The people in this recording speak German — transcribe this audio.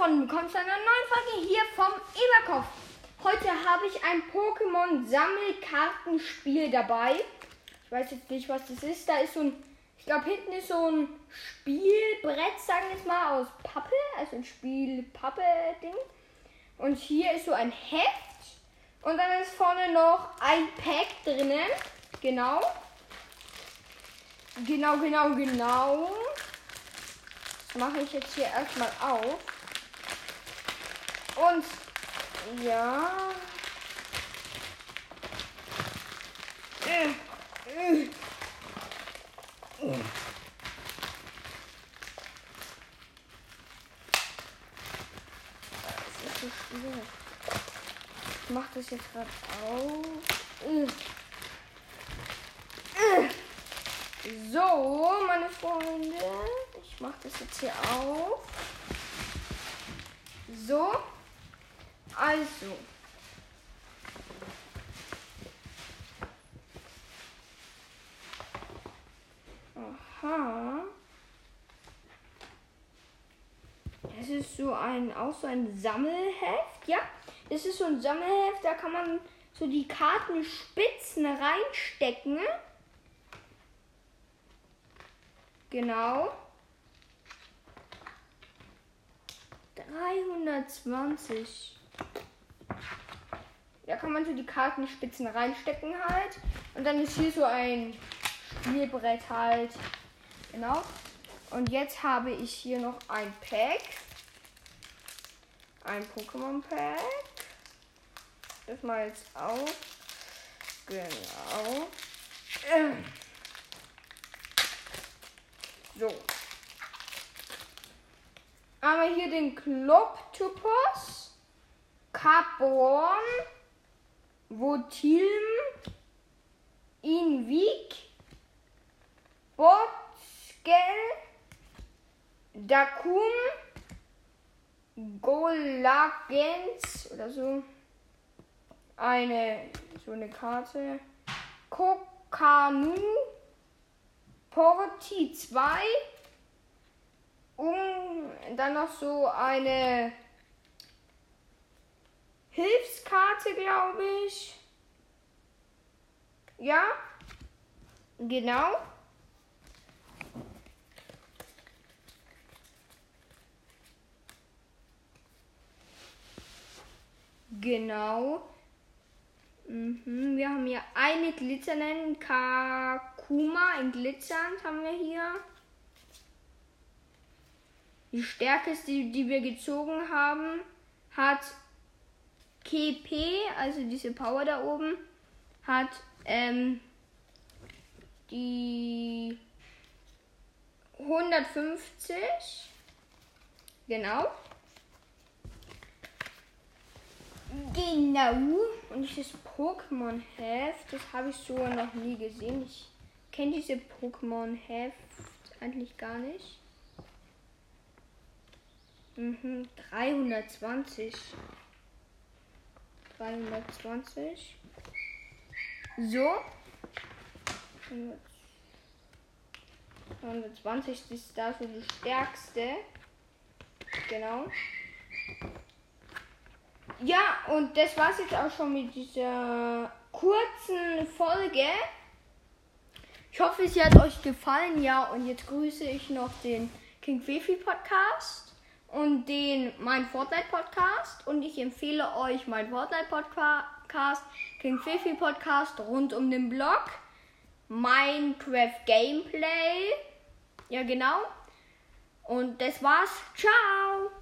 Freunde, willkommen zu einer neuen Folge hier vom Eberkopf. Heute habe ich ein Pokémon-Sammelkartenspiel dabei. Ich weiß jetzt nicht, was das ist. Da ist so ein, ich glaube, hinten ist so ein Spielbrett, sagen wir jetzt mal, aus Pappe. Also ein Spielpappe-Ding. Und hier ist so ein Heft. Und dann ist vorne noch ein Pack drinnen. Genau. Genau, genau, genau. Das mache ich jetzt hier erstmal auf. Und ja. Das ist so schwer. Ich mach das jetzt gerade auf. So, meine Freunde. Ich mach das jetzt hier auf. So. Also. Aha. Es ist so ein, auch so ein Sammelheft, ja. Es ist so ein Sammelheft, da kann man so die Kartenspitzen reinstecken. Genau. 320. Da kann man so die Kartenspitzen reinstecken halt. Und dann ist hier so ein Spielbrett halt. Genau. Und jetzt habe ich hier noch ein Pack. Ein Pokémon-Pack. Das mal jetzt auf. Genau. So. Einmal hier den Kloptopos, Carbon, Votilm, Invik, Botskel, Dakum, Golagens oder so. Eine, so eine Karte. Kokanu, Porti 2 um dann noch so eine Hilfskarte, glaube ich. Ja, genau. Genau. Mhm. Wir haben hier eine glitzernden Kakuma in glitzernd haben wir hier. Die stärkste, die wir gezogen haben, hat KP, also diese Power da oben, hat ähm, die 150. Genau. Genau. Und dieses Pokémon-Heft, das habe ich so noch nie gesehen. Ich kenne diese Pokémon-Heft eigentlich gar nicht. Mhm, 320. 320. So. 320 ist da so die stärkste. Genau. Ja, und das war's jetzt auch schon mit dieser kurzen Folge. Ich hoffe, sie hat euch gefallen. Ja, und jetzt grüße ich noch den King Fifi Podcast den mein Fortnite Podcast und ich empfehle euch mein Fortnite Podcast, King Fifi Podcast rund um den Blog, Minecraft Gameplay. Ja, genau. Und das war's. Ciao.